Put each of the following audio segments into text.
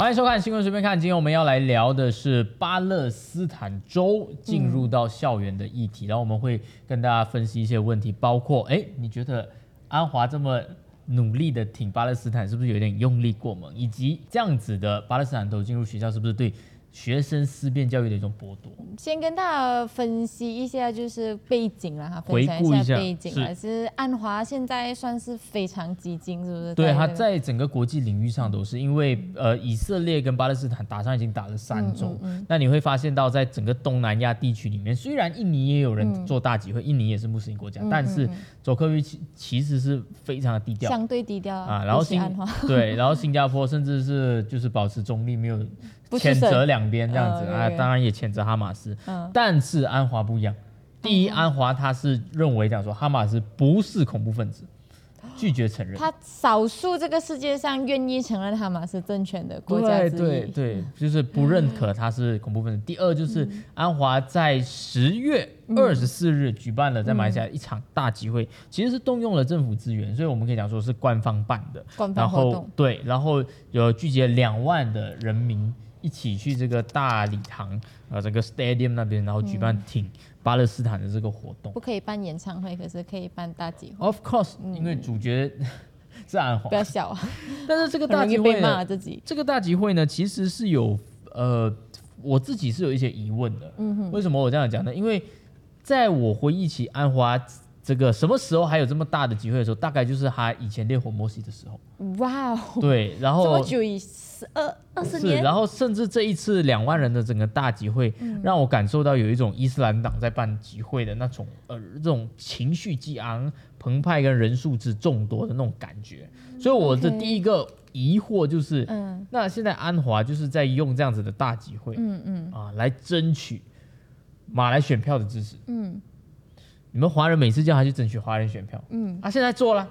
欢迎收看新闻随便看，今天我们要来聊的是巴勒斯坦州进入到校园的议题，然后我们会跟大家分析一些问题，包括哎，你觉得安华这么努力的挺巴勒斯坦，是不是有点用力过猛？以及这样子的巴勒斯坦都进入学校，是不是对？学生思辨教育的一种剥夺。先跟大家分析一下，就是背景啦，哈，回顾一下背景。还是安华现在算是非常激进，是不是？对，他在整个国际领域上都是，因为呃，以色列跟巴勒斯坦打仗已经打了三周，那你会发现到在整个东南亚地区里面，虽然印尼也有人做大集会，印尼也是穆斯林国家，但是佐科维其其实是非常的低调，相对低调啊。然后新对，然后新加坡甚至是就是保持中立，没有。谴责两边这样子啊，当然也谴责哈马斯，但是安华不一样。第一，安华他是认为讲说哈马斯不是恐怖分子。拒绝承认，他少数这个世界上愿意承认哈马斯政权的国家之一。对对对，就是不认可他是恐怖分子。第二就是安华在十月二十四日举办了在马来西亚一场大集会，其实是动用了政府资源，所以我们可以讲说是官方办的。官方活动。对，然后有聚集了两万的人民一起去这个大礼堂呃，这个 stadium 那边，然后举办挺。巴勒斯坦的这个活动不可以办演唱会，可是可以办大集会。Of course，因为主角 是安华，不要笑啊！但是这个大集会呢，自己这个大集会呢，其实是有呃，我自己是有一些疑问的。嗯哼，为什么我这样讲呢？因为在我回忆起安华这个什么时候还有这么大的机会的时候，大概就是他以前烈火摩西的时候。哇哦！对，然后这么久以。十二二十年，然后甚至这一次两万人的整个大集会，让我感受到有一种伊斯兰党在办集会的那种呃这种情绪激昂、澎湃跟人数之众多的那种感觉。所以我的第一个疑惑就是，嗯，那现在安华就是在用这样子的大集会，嗯嗯啊，来争取马来选票的支持。嗯，你们华人每次叫他去争取华人选票，嗯，他现在做了。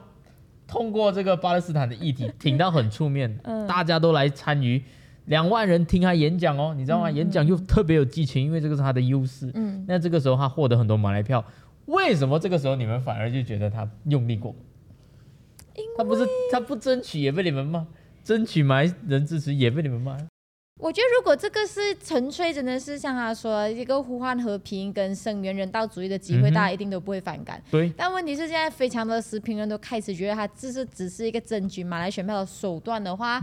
通过这个巴勒斯坦的议题挺到很出面，大家都来参与，两万人听他演讲哦，你知道吗？演讲又特别有激情，因为这个是他的优势。嗯，那这个时候他获得很多马来票，为什么这个时候你们反而就觉得他用力过？他不是他不争取也被你们骂，争取马来人支持也被你们骂。我觉得，如果这个是纯粹真的是像他说一个呼唤和平跟声援人道主义的机会，大家一定都不会反感。对。但问题是，现在非常的时评人都开始觉得他这是只是一个争取马来选票的手段的话，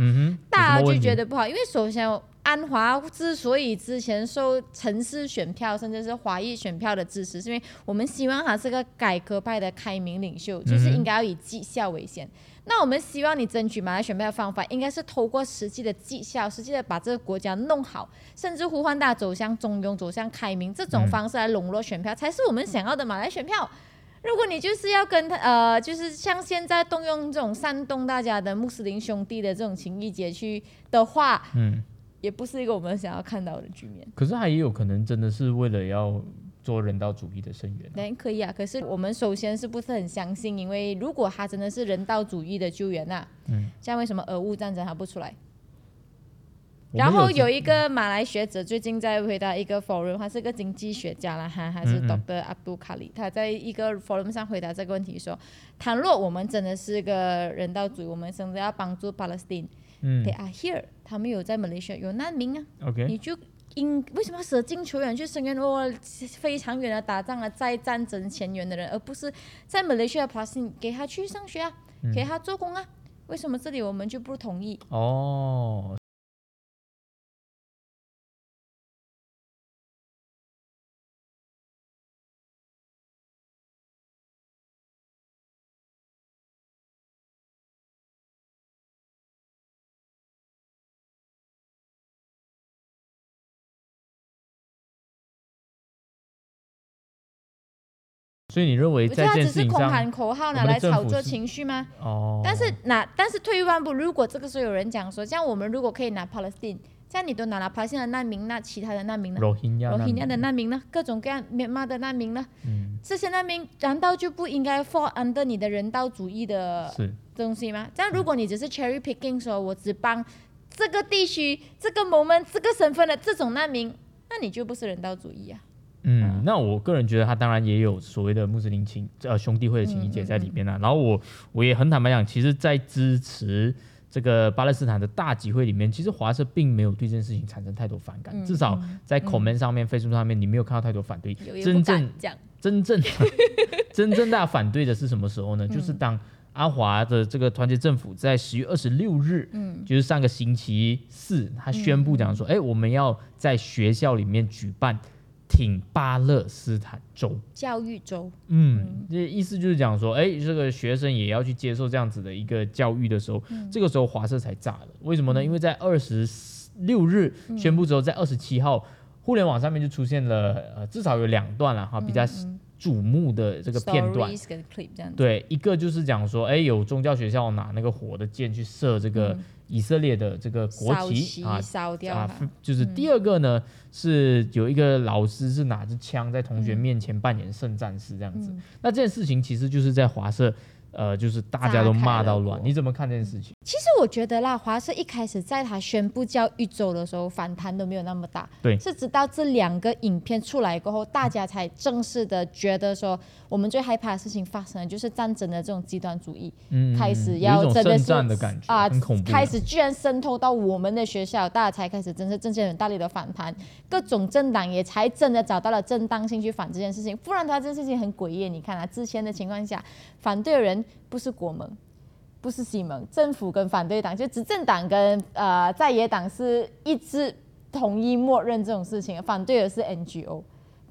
大家就觉得不好。因为首先，安华之所以之前受城市选票甚至是华裔选票的支持，是因为我们希望他是个改革派的开明领袖，就是应该要以绩效为先。那我们希望你争取马来选票的方法，应该是透过实际的绩效，实际的把这个国家弄好，甚至呼唤大家走向中庸、走向开明这种方式来笼络选票，才是我们想要的马来选票。如果你就是要跟他呃，就是像现在动用这种煽动大家的穆斯林兄弟的这种情谊结去的话，嗯，也不是一个我们想要看到的局面。可是他也有可能真的是为了要。做人道主义的声援，那可以啊。可是我们首先是不是很相信？因为如果他真的是人道主义的救援呐，嗯，像为什么俄乌战争他不出来？然后有一个马来学者最近在回答一个 forum，他是个经济学家了哈，他是 Doctor Abdul Khalid，他在一个 forum 上回答这个问题说：，倘若我们真的是个人道主义，我们甚至要帮助 Palestine，嗯，They are here，他们有在马来西亚有难民啊，OK，你就。应为什么舍近求远去声援哦非常远的打仗啊在战争前沿的人，而不是在马来西亚 passing 给他去上学啊，给他做工啊？为什么这里我们就不同意？哦。所以你认为在这件事情上，空喊口号拿来炒作情绪吗？哦。但是那，但是退一万步，如果这个时候有人讲说，像我们如果可以拿 Palestine，像你都拿了 Palestine 的难民，那其他的难民呢？罗兴亚的难民呢？各种各样缅甸的难民呢？嗯。这些难民难道就不应该 fall under 你的人道主义的东西吗？这样如果你只是 cherry picking 说，我只帮这个地区、这个 moment、这个身份的这种难民，那你就不是人道主义啊。嗯，那我个人觉得他当然也有所谓的穆斯林情呃兄弟会的情谊结在里边啊。然后我我也很坦白讲，其实，在支持这个巴勒斯坦的大集会里面，其实华社并没有对这件事情产生太多反感，至少在 comment 上面、Facebook 上面，你没有看到太多反对。真正真正真正大反对的是什么时候呢？就是当阿华的这个团结政府在十月二十六日，嗯，就是上个星期四，他宣布讲说，哎，我们要在学校里面举办。挺巴勒斯坦州教育州，嗯，这意思就是讲说，哎，这个学生也要去接受这样子的一个教育的时候，这个时候华社才炸了。为什么呢？因为在二十六日宣布之后，在二十七号，互联网上面就出现了，呃，至少有两段了哈，比较瞩目的这个片段。对，一个就是讲说，哎，有宗教学校拿那个火的箭去射这个。以色列的这个国旗啊，烧掉啊，就是第二个呢，是有一个老师是拿着枪在同学面前扮演圣战士这样子。那这件事情其实就是在华社。呃，就是大家都骂到乱，你怎么看这件事情？其实我觉得啦，华社一开始在他宣布叫玉州的时候，反弹都没有那么大。对，是直到这两个影片出来过后，大家才正式的觉得说，我们最害怕的事情发生了，就是战争的这种极端主义，嗯，开始要真的是啊，开始居然渗透到我们的学校，大家才开始真是正确很大力的反弹，各种政党也才真的找到了正当性去反这件事情，不然的话，这件事情很诡异。你看啊，之前的情况下，反对的人。不是国盟，不是西盟，政府跟反对党就执政党跟呃在野党是一致同意默认这种事情，反对的是 NGO，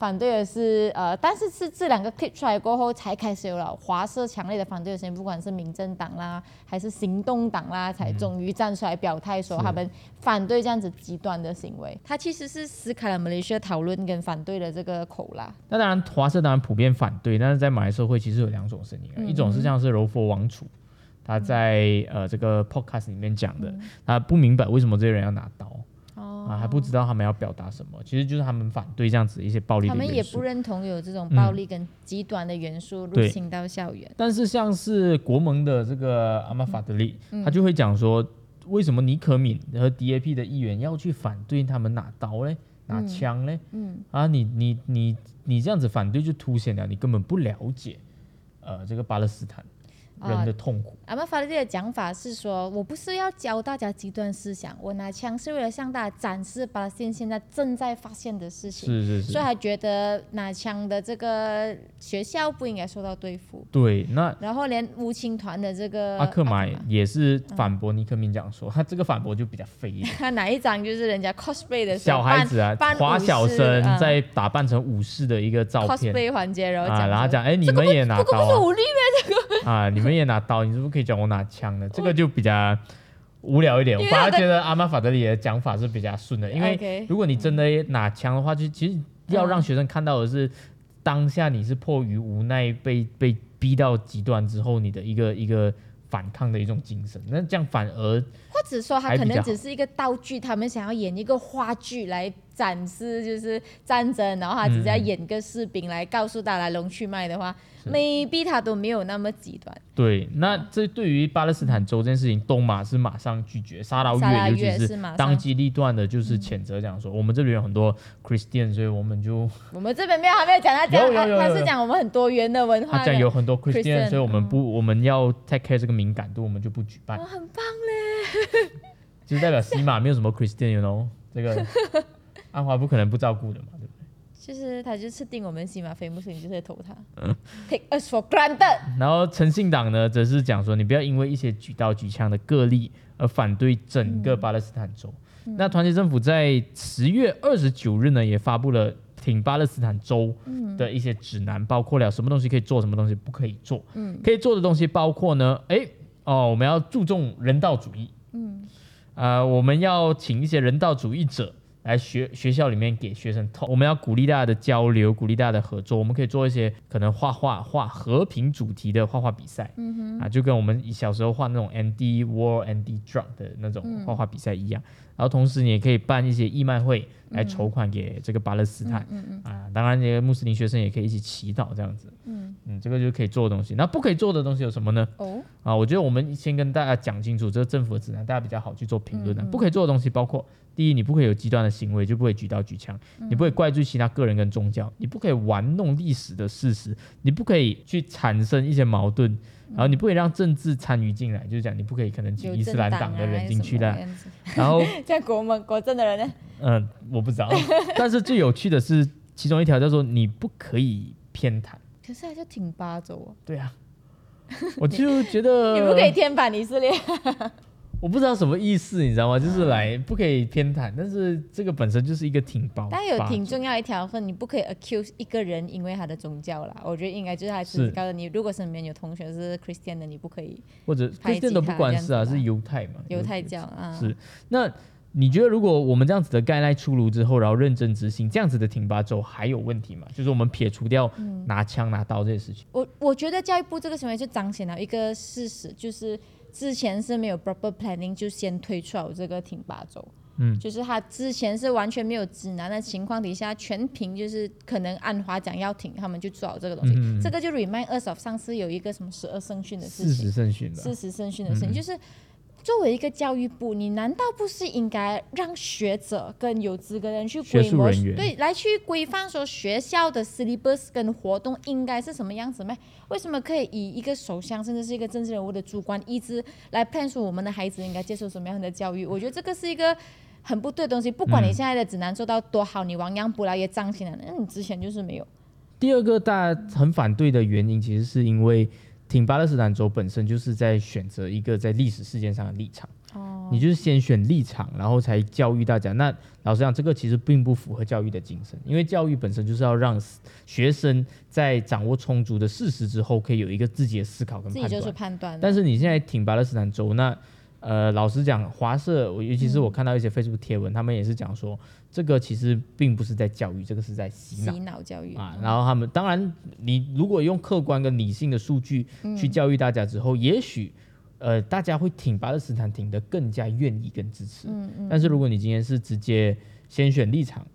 反对的是呃，但是是这两个 clip 出来过后，才开始有了华社强烈的反对的声音，不管是民政党啦，还是行动党啦，才终于站出来表态说他们反对这样子极端的行为。他其实是撕开了马来西亚讨论跟反对的这个口啦。那当然，华社当然普遍反对，但是在马来社会其实有两种声音，一种是像是柔佛王储，他在呃这个 podcast 里面讲的，他不明白为什么这些人要拿刀。啊，还不知道他们要表达什么，其实就是他们反对这样子一些暴力。他们也不认同有这种暴力跟极端的元素入侵到校园。但是像是国盟的这个阿玛法德利，他就会讲说，为什么尼可敏和 DAP 的议员要去反对他们拿刀嘞，拿枪嘞？嗯，啊，你你你你这样子反对，就凸显了你根本不了解，呃，这个巴勒斯坦。人的痛苦。阿玛法利的讲法是说，我不是要教大家极端思想，我拿枪是为了向大家展示巴勒斯坦现在正在发现的事情。是是是。所以他觉得拿枪的这个学校不应该受到对付。对，那然后连乌青团的这个阿克玛也是反驳尼克明讲说，他这个反驳就比较废。他哪一张就是人家 cosplay 的小孩子啊，华小生在打扮成武士的一个照片 cosplay 环节，然后讲，然后讲，哎，你们也拿刀，这个不是武力吗？这个 啊，你们。也拿刀，你是不是可以讲我拿枪呢？这个就比较无聊一点。我反而觉得阿玛法德里的讲法是比较顺的，因为如果你真的拿枪的话，就其实要让学生看到的是当下你是迫于无奈被被逼到极端之后，你的一个一个反抗的一种精神。那这样反而或者说他可能只是一个道具，他们想要演一个话剧来展示就是战争，然后他只是要演个士兵来告诉大家来龙去脉的话。maybe 他都没有那么极端。对，那这对于巴勒斯坦州这件事情，东马是马上拒绝，沙拉越尤其是当机立断的，就是谴责讲说，我们这里有很多 Christian，所以我们就 我们这边没有还没有讲他讲，他是讲我们很多元的文化。他讲有很多 Christian，所以我们不我们要 take care 这个敏感度，我们就不举办。很棒嘞，就代表西马没有什么 Christian，you know，这个 安华不可能不照顾的嘛。就是他就是定我们西马非穆斯林就是投他，take us for granted。然后诚信党呢，则是讲说，你不要因为一些举刀举枪的个例而反对整个巴勒斯坦州。那团结政府在十月二十九日呢，也发布了挺巴勒斯坦州的一些指南，包括了什么东西可以做，什么东西不可以做。嗯，可以做的东西包括呢，哎，哦，我们要注重人道主义。嗯，呃，我们要请一些人道主义者。来学学校里面给学生透，我们要鼓励大家的交流，鼓励大家的合作。我们可以做一些可能画画画和平主题的画画比赛，啊，就跟我们小时候画那种 N D War N D Drum 的那种画画比赛一样。然后同时你也可以办一些义卖会来筹款给这个巴勒斯坦，啊，当然这个穆斯林学生也可以一起祈祷这样子。嗯嗯，这个就是可以做的东西。那不可以做的东西有什么呢？哦，啊，我觉得我们先跟大家讲清楚这个政府的指南，大家比较好去做评论的。不可以做的东西包括。第一，你不可以有极端的行为，就不会举刀举枪；你不会怪罪其他个人跟宗教；你不可以玩弄历史的事实；你不可以去产生一些矛盾，然后你不可以让政治参与进来，就是讲你不可以可能请伊斯兰党的人进去的。然后 在国门国政的人呢？嗯，我不知道。但是最有趣的是，其中一条叫做你不可以偏袒。可是还是挺巴州啊。对啊，我就觉得你不可以偏袒以色列。我不知道什么意思，你知道吗？就是来不可以偏袒，但是这个本身就是一个挺包。但有挺重要一条，分你不可以 accuse 一个人因为他的宗教啦。我觉得应该就是还是告诉你，如果身边有同学是 Christian 的，你不可以或者 Christian 都不管事啊，是犹太嘛？犹太教啊。是。那你觉得如果我们这样子的概念出炉之后，然后认真执行，这样子的挺拔州还有问题吗？就是我们撇除掉拿枪拿刀这些事情。我我觉得教育部这个行为就彰显了一个事实，就是。之前是没有 proper planning 就先推出了这个挺拔州，嗯，就是他之前是完全没有指南的情况底下，全凭就是可能安华讲要停，他们就做好这个东西。这个就 remind us of 上次有一个什么十二圣训的事情，四十圣训，四十圣训的事情，就是。作为一个教育部，你难道不是应该让学者跟有资格人去规模对来去规范说学校的 syllabus 跟活动应该是什么样子吗？为什么可以以一个首相甚至是一个政治人物的主观意志来判说我们的孩子应该接受什么样的教育？我觉得这个是一个很不对的东西。不管你现在的指南做到多好，你亡羊补牢也彰显了，那你之前就是没有。第二个大家很反对的原因，其实是因为。挺巴勒斯坦州本身就是在选择一个在历史事件上的立场，哦，你就是先选立场，然后才教育大家。那老实讲，这个其实并不符合教育的精神，因为教育本身就是要让学生在掌握充足的事实之后，可以有一个自己的思考跟判断。自己就是判断。但是你现在挺巴勒斯坦州，那呃，老实讲，华社，尤其是我看到一些 Facebook 贴文，他们也是讲说。这个其实并不是在教育，这个是在洗脑。洗脑教育啊，然后他们当然，你如果用客观跟理性的数据去教育大家之后，也许呃大家会挺巴勒斯坦挺得更加愿意跟支持。嗯嗯。但是如果你今天是直接先选立场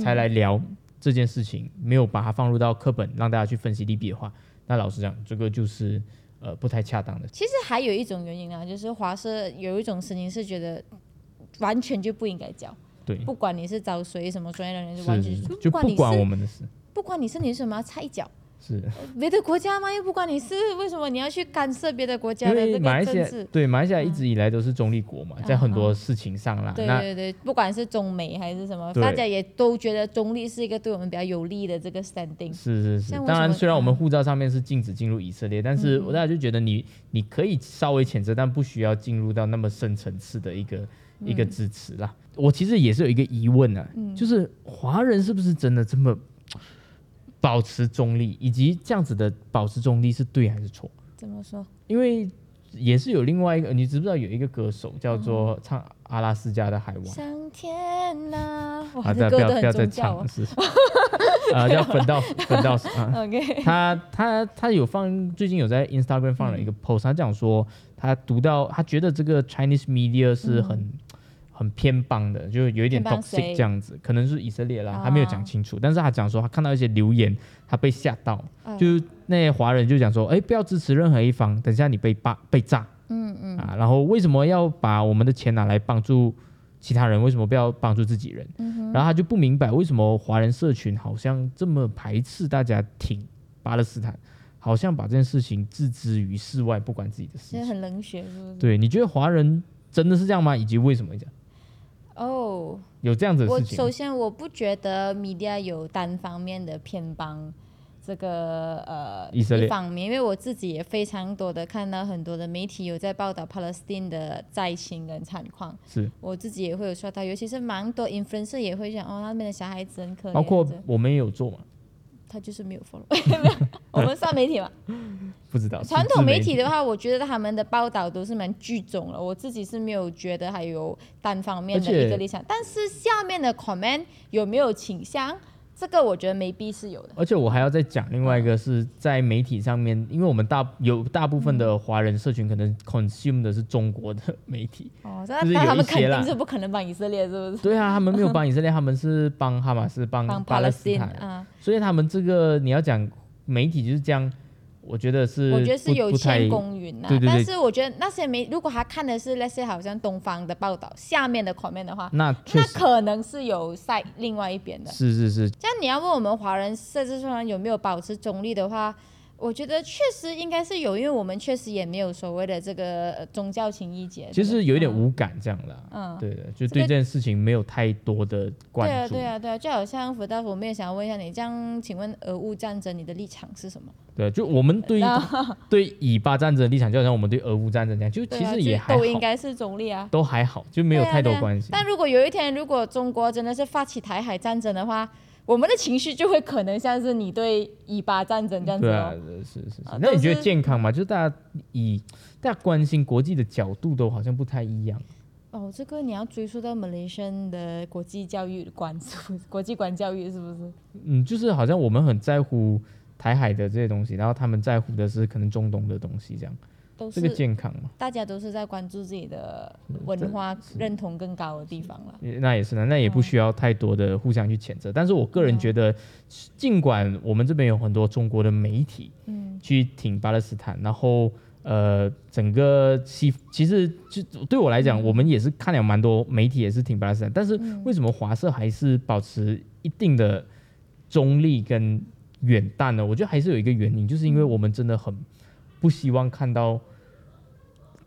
才来聊这件事情，没有把它放入到课本让大家去分析利弊的话，那老实讲，这个就是呃不太恰当的。其实还有一种原因啊，就是华社有一种声音是觉得完全就不应该交。对，不管你是找谁，什么专业的人，就完全就不管我们的事，不管你是你什么插一脚，是别的国家吗？又不管你是为什么你要去干涉别的国家的这个政治？对，马来西亚一直以来都是中立国嘛，在很多事情上啦。对对对，不管是中美还是什么，大家也都觉得中立是一个对我们比较有利的这个 standing。是是是，当然虽然我们护照上面是禁止进入以色列，但是我大家就觉得你你可以稍微谴责，但不需要进入到那么深层次的一个。一个支持啦，我其实也是有一个疑问啊，就是华人是不是真的这么保持中立，以及这样子的保持中立是对还是错？怎么说？因为也是有另外一个，你知不知道有一个歌手叫做唱阿拉斯加的海王？上天呐！啊，不要不要再唱了是 啊，叫粉到 粉到啊。OK，他他他有放，最近有在 Instagram 放了一个 post，他讲说他读到他觉得这个 Chinese media 是很。很偏帮的，就有一点 toxic 这样子，可能是以色列啦，还没有讲清楚。但是他讲说，他看到一些留言，他被吓到，就是那些华人就讲说，哎，不要支持任何一方，等下你被霸被炸，嗯嗯啊，然后为什么要把我们的钱拿来帮助其他人？为什么不要帮助自己人？然后他就不明白为什么华人社群好像这么排斥大家挺巴勒斯坦，好像把这件事情置之于世外，不管自己的事情，很冷血，是不是？对，你觉得华人真的是这样吗？以及为什么这样？哦，有这样子的事情。我首先我不觉得 media 有单方面的偏帮这个呃一方面，因为我自己也非常多的看到很多的媒体有在报道 Palestine 的灾情跟惨况。是，我自己也会有刷到，尤其是蛮多 influencer 也会讲哦，那边的小孩子很可怜。包括我们也有做嘛。他就是没有 follow，我们算媒体嘛？不知道。传统媒体的话，我觉得他们的报道都是蛮聚众了。我自己是没有觉得还有单方面的一个立场，但是下面的 comment 有没有倾向？这个我觉得没必是有的，而且我还要再讲另外一个是在媒体上面，因为我们大有大部分的华人社群可能 consume 的是中国的媒体，哦，那他们肯定是不可能帮以色列，是不是？对啊，他们没有帮以色列，他们是帮哈马斯帮巴勒斯坦，所以他们这个你要讲媒体就是这样。我觉得是，我觉得是有欠公允呐。对对对。但是我觉得那些没，如果他看的是那些好像东方的报道，下面的 comment 的话，那那可能是有在另外一边的。是是是。这样你要问我们华人设置上有没有保持中立的话？我觉得确实应该是有，因为我们确实也没有所谓的这个宗教情谊节，其实有一点无感这样的。嗯，对的，就对这件事情没有太多的关注。对啊，对啊，对啊，就好像福大夫，我们也想要问一下你，这样请问俄乌战争你的立场是什么？对，就我们对 对以巴战争的立场，就好像我们对俄乌战争这样，就其实也还都应该是中立啊，都还好，就没有太多关系。但如果有一天，如果中国真的是发起台海战争的话，我们的情绪就会可能像是你对以巴战争这样子哦。对啊，是是是。那你觉得健康吗？就是大家以大家关心国际的角度都好像不太一样。哦，这个你要追溯到 Malaysian 的国际教育观，国际观教育是不是？嗯，就是好像我们很在乎台海的这些东西，然后他们在乎的是可能中东的东西这样。这个健康嘛，大家都是在关注自己的文化认同更高的地方了。那也是呢，那也不需要太多的互相去谴责。但是我个人觉得，尽管我们这边有很多中国的媒体，嗯，去挺巴勒斯坦，然后呃，整个西其实就对我来讲，我们也是看了蛮多媒体也是挺巴勒斯坦。但是为什么华社还是保持一定的中立跟远淡呢？我觉得还是有一个原因，就是因为我们真的很不希望看到。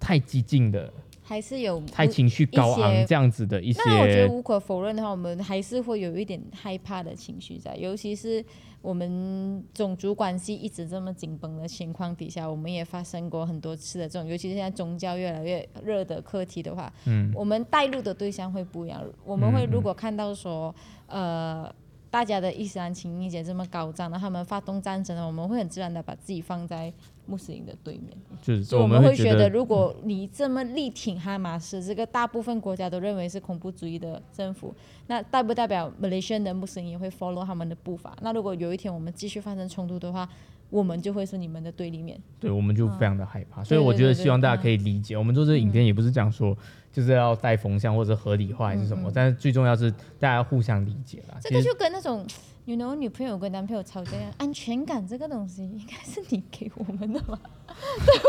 太激进的，还是有太情绪高昂这样子的一些。那我觉得无可否认的话，我们还是会有一点害怕的情绪在，尤其是我们种族关系一直这么紧绷的情况底下，我们也发生过很多次的这种，尤其是现在宗教越来越热的课题的话，嗯，我们带入的对象会不一样。我们会如果看到说，呃，大家的伊斯兰情意节这么高涨，那他们发动战争了，我们会很自然的把自己放在。穆斯林的对面，就是我们会觉得，如果你这么力挺哈马斯，这个大部分国家都认为是恐怖主义的政府，那代不代表 Malaysian 的穆斯林也会 follow 他们的步伐？那如果有一天我们继续发生冲突的话，我们就会是你们的对立面。对，我们就非常的害怕。所以我觉得希望大家可以理解，我们做这个影片也不是讲说就是要带风向或者合理化还是什么，但是最重要是大家互相理解啦。这个就跟那种。你的女朋友跟男朋友吵架，安全感这个东西应该是你给我们的吧？对不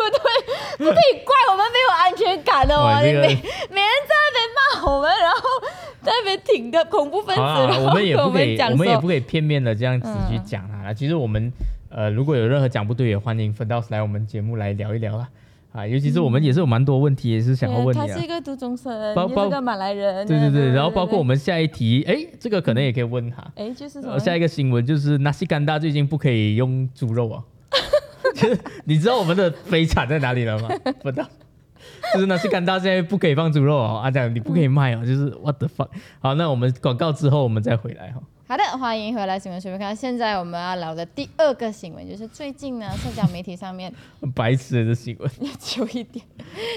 对？不可以怪我们没有安全感的哦。每每人在那边骂我们，然后在那边挺个恐怖分子，然后我们也不可以，我们也不可以片面的这样子去讲他。其实我们呃，如果有任何讲不对，也欢迎分道来我们节目来聊一聊啊。啊，尤其是我们也是有蛮多问题，也是想要问你啊。他是一个独中生，也是个马来人。对对对，然后包括我们下一题，哎，这个可能也可以问他。哎，就是什么？下一个新闻就是纳西干达最近不可以用猪肉啊。就是你知道我们的悲惨在哪里了吗？不知道。就是纳西干达现在不可以放猪肉哦，阿讲你不可以卖哦，就是 what the fuck。好，那我们广告之后我们再回来哈。好的，欢迎回来新闻随便看。现在我们要聊的第二个新闻，就是最近呢，社交媒体上面 白痴的新闻，久一点。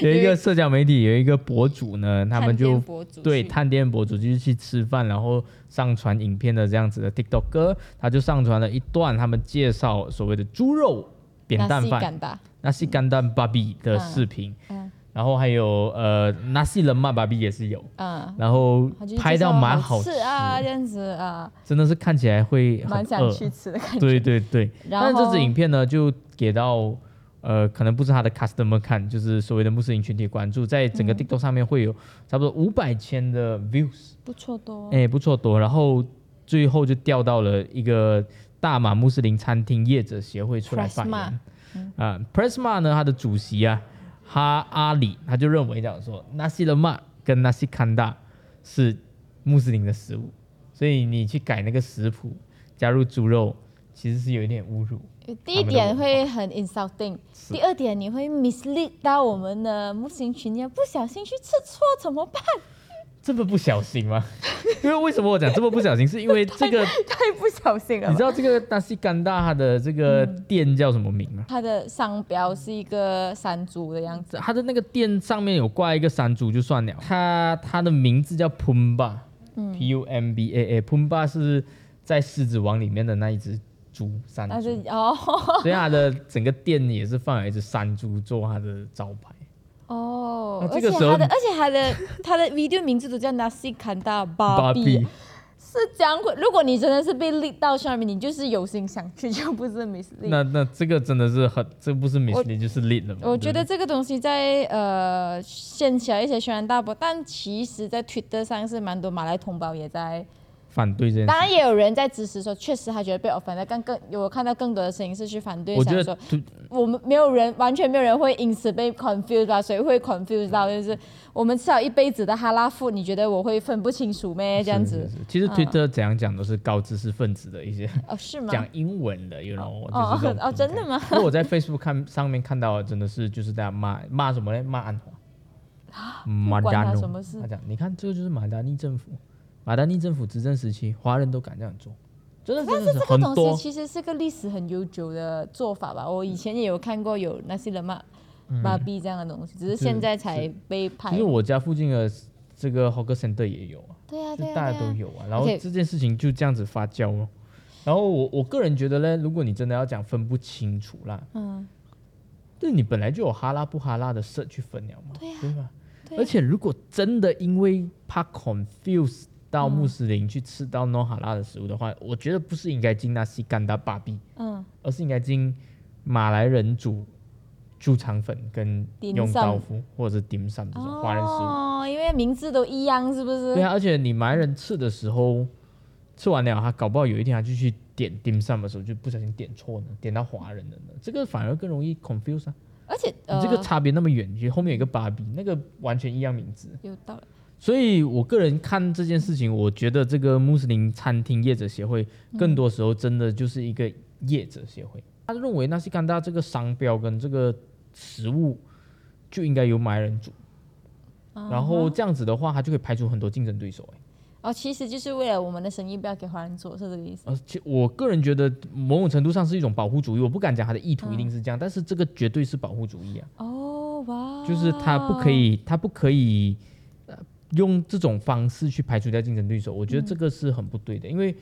有一个社交媒体有一个博主呢，他们就对探店博主就是去吃饭，然后上传影片的这样子的 TikTok 哥，他就上传了一段他们介绍所谓的猪肉扁担饭，那是干蛋芭比的视频。然后还有呃，纳西人嘛，芭比也是有，嗯，然后拍到蛮好吃。啊，这样子啊，真的是看起来会蛮想去吃的感觉。对对对，但是这支影片呢，就给到呃，可能不是他的 customer 看，就是所谓的穆斯林群体关注，在整个 TikTok 上面会有差不多五百千的 views，不错多，哎，不错多。然后最后就调到了一个大马穆斯林餐厅业者协会出来发言，啊，Presma 呢，他的主席啊。哈阿里他就认为讲说，纳西勒曼跟纳西康达是穆斯林的食物，所以你去改那个食谱，加入猪肉，其实是有一点侮辱。第一点会很 insulting，第二点你会 mislead 到我们的穆斯林群要，不小心去吃错怎么办？这么不小心吗？因为为什么我讲这么不小心？是因为这个 太不小心了。你知道这个纳西干大它的这个店叫什么名吗？它的商标是一个山猪的样子。它的那个店上面有挂一个山猪就算了。它它的名字叫 Pumba，P U M B A A，Pumba 是在狮子王里面的那一只猪山猪。哦。所以它的整个店也是放了一只山猪做它的招牌。哦，而且他的，而且他的，他的 video 名字都叫 Nasi Kanda Babi，是这样。如果你真的是被 lead 到上面，你就是有心想去，就不是 mislead。那那这个真的是很，这不是 mislead 就是 lead 了。我觉得这个东西在呃掀起来一些轩然大波，但其实在 Twitter 上是蛮多马来同胞也在反对这件事。当然也有人在支持说，确实他觉得被 offend，但更有看到更多的声音是去反对，我觉得想说我们没有人，完全没有人会因此被 confused 吧？谁会 confused 到？就是我们吃了一辈子的哈拉富，你觉得我会分不清楚咩？这样子是是是，其实推特怎样讲都是高知识分子的一些哦，是吗？讲英文的，you know，哦就是这种哦，真的吗？因为我在 Facebook 看上面看到的真的是就是大家骂骂什么呢？骂安华。马关达诺他讲，你看这个就是马达尼政府，马达尼政府执政时期，华人都敢这样做，真的真的这个很多。其实是个历史很悠久的做法吧。我以前也有看过有那些人骂芭比这样的东西，只是现在才被拍其实。我家附近的这个 Hawker Center 也有啊，对啊，对啊，大家都有啊。然后这件事情就这样子发酵了。然后我我个人觉得呢，如果你真的要讲分不清楚啦，嗯，那你本来就有哈拉不哈拉的色去分了嘛，对啊对吧？对而且如果真的因为怕 confuse 到穆斯林去吃到 no 哈拉的食物的话，我觉得不是应该进那西干达巴比，嗯，而是应该进马来人煮猪肠粉跟用刀夫或者是 dim sum 这种华人食物。哦，因为名字都一样，是不是？对啊，而且你马来人吃的时候，吃完了，他搞不好有一天他就去点 dim sum 的时候，就不小心点错呢，点到华人的呢，这个反而更容易 confuse 啊。而且你呃，这个差别那么远，其实后面有一个芭比，那个完全一样名字。有道理。所以我个人看这件事情，我觉得这个穆斯林餐厅业者协会，更多时候真的就是一个业者协会。他认为纳西干达这个商标跟这个食物就应该由马来人煮，然后这样子的话，他就可以排除很多竞争对手、欸。哦，其实就是为了我们的生意不要给华人做，是这个意思。而且我个人觉得某种程度上是一种保护主义，我不敢讲他的意图一定是这样，但是这个绝对是保护主义啊。哦，哇，就是他不可以，他不可以、呃、用这种方式去排除掉竞争对手。我觉得这个是很不对的，因为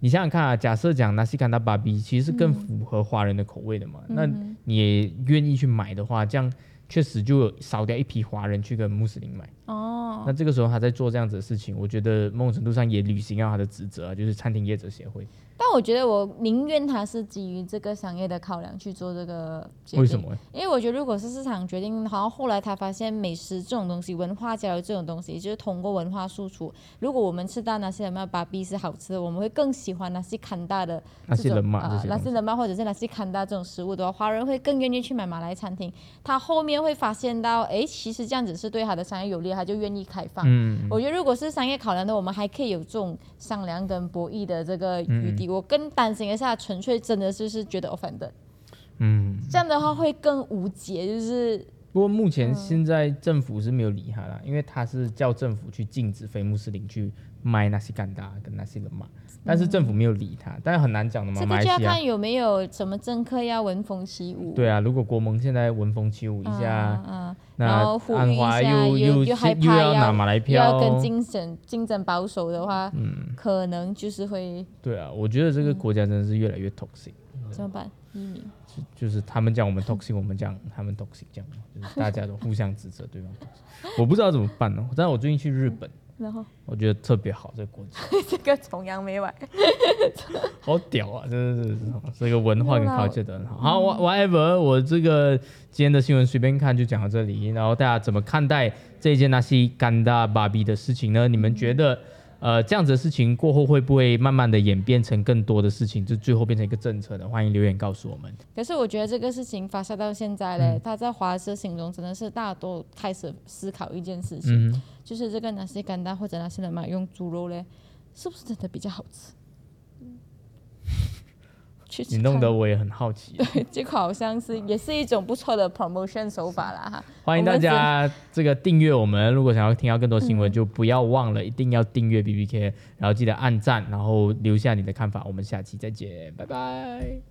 你想想看啊，假设讲纳西坎达芭比其实是更符合华人的口味的嘛，那你也愿意去买的话，这样确实就有少掉一批华人去跟穆斯林买。哦，那这个时候他在做这样子的事情，我觉得某种程度上也履行了他的职责啊，就是餐厅业者协会。但我觉得我宁愿他是基于这个商业的考量去做这个决定。为什？么？因为我觉得如果是市场决定，好像后来他发现美食这种东西，文化交流这种东西，就是通过文化输出。如果我们吃到那些什么芭比是好吃的，我们会更喜欢那些坎大的那些人嘛，呃这些东西那些人嘛，或者是那些坎大这种食物的话，华人会更愿意去买马来餐厅。他后面会发现到，哎，其实这样子是对他的商业有利，他就愿意开放。嗯，我觉得如果是商业考量的，我们还可以有这种商量跟博弈的这个余嗯地。我更担心的是，他纯粹真的就是觉得 offended，嗯。这样的话会更无解，就是不过目嗯。前现在政府是没有理他啦，因为他是叫政府去禁止非穆斯林去卖那些干达跟那些人嘛，但是政府没有理他，但是很难讲的嘛，这个就要看有没有什么政客要闻风起舞。对啊，如果国盟现在闻风起舞一下，嗯，然后呼吁安一下，华又又又害怕要拿马来又票要，跟精神精神保守的话，嗯，可能就是会对啊，我觉得这个国家真的是越来越 toxic，怎么办？移民。就是他们讲我们 toxic，我们讲他们 toxic，这样就是大家都互相指责对方。我不知道怎么办呢，但是我最近去日本，然后我觉得特别好，这个国家 这个崇洋媚外，好屌啊！真的是这个文化跟 culture 都很好。好，whatever，我这个今天的新闻随便看就讲到这里。然后大家怎么看待这一件那些干大芭比的事情呢？你们觉得，呃，这样子的事情过后会不会慢慢的演变成更多的事情，就最后变成一个政策呢？欢迎留言告诉我们。可是我觉得这个事情发酵到现在嘞，他在华社心中真的是大家都开始思考一件事情，嗯，就是这个那些干蛋或者那些人嘛用猪肉嘞，是不是真的比较好吃？去你弄得我也很好奇。对 这个好像是也是一种不错的 promotion 手法啦哈。欢迎大家这个订阅我们，如果想要听到更多新闻，就不要忘了一定要订阅 B B K，然后记得按赞，然后留下你的看法。我们下期再见，拜拜。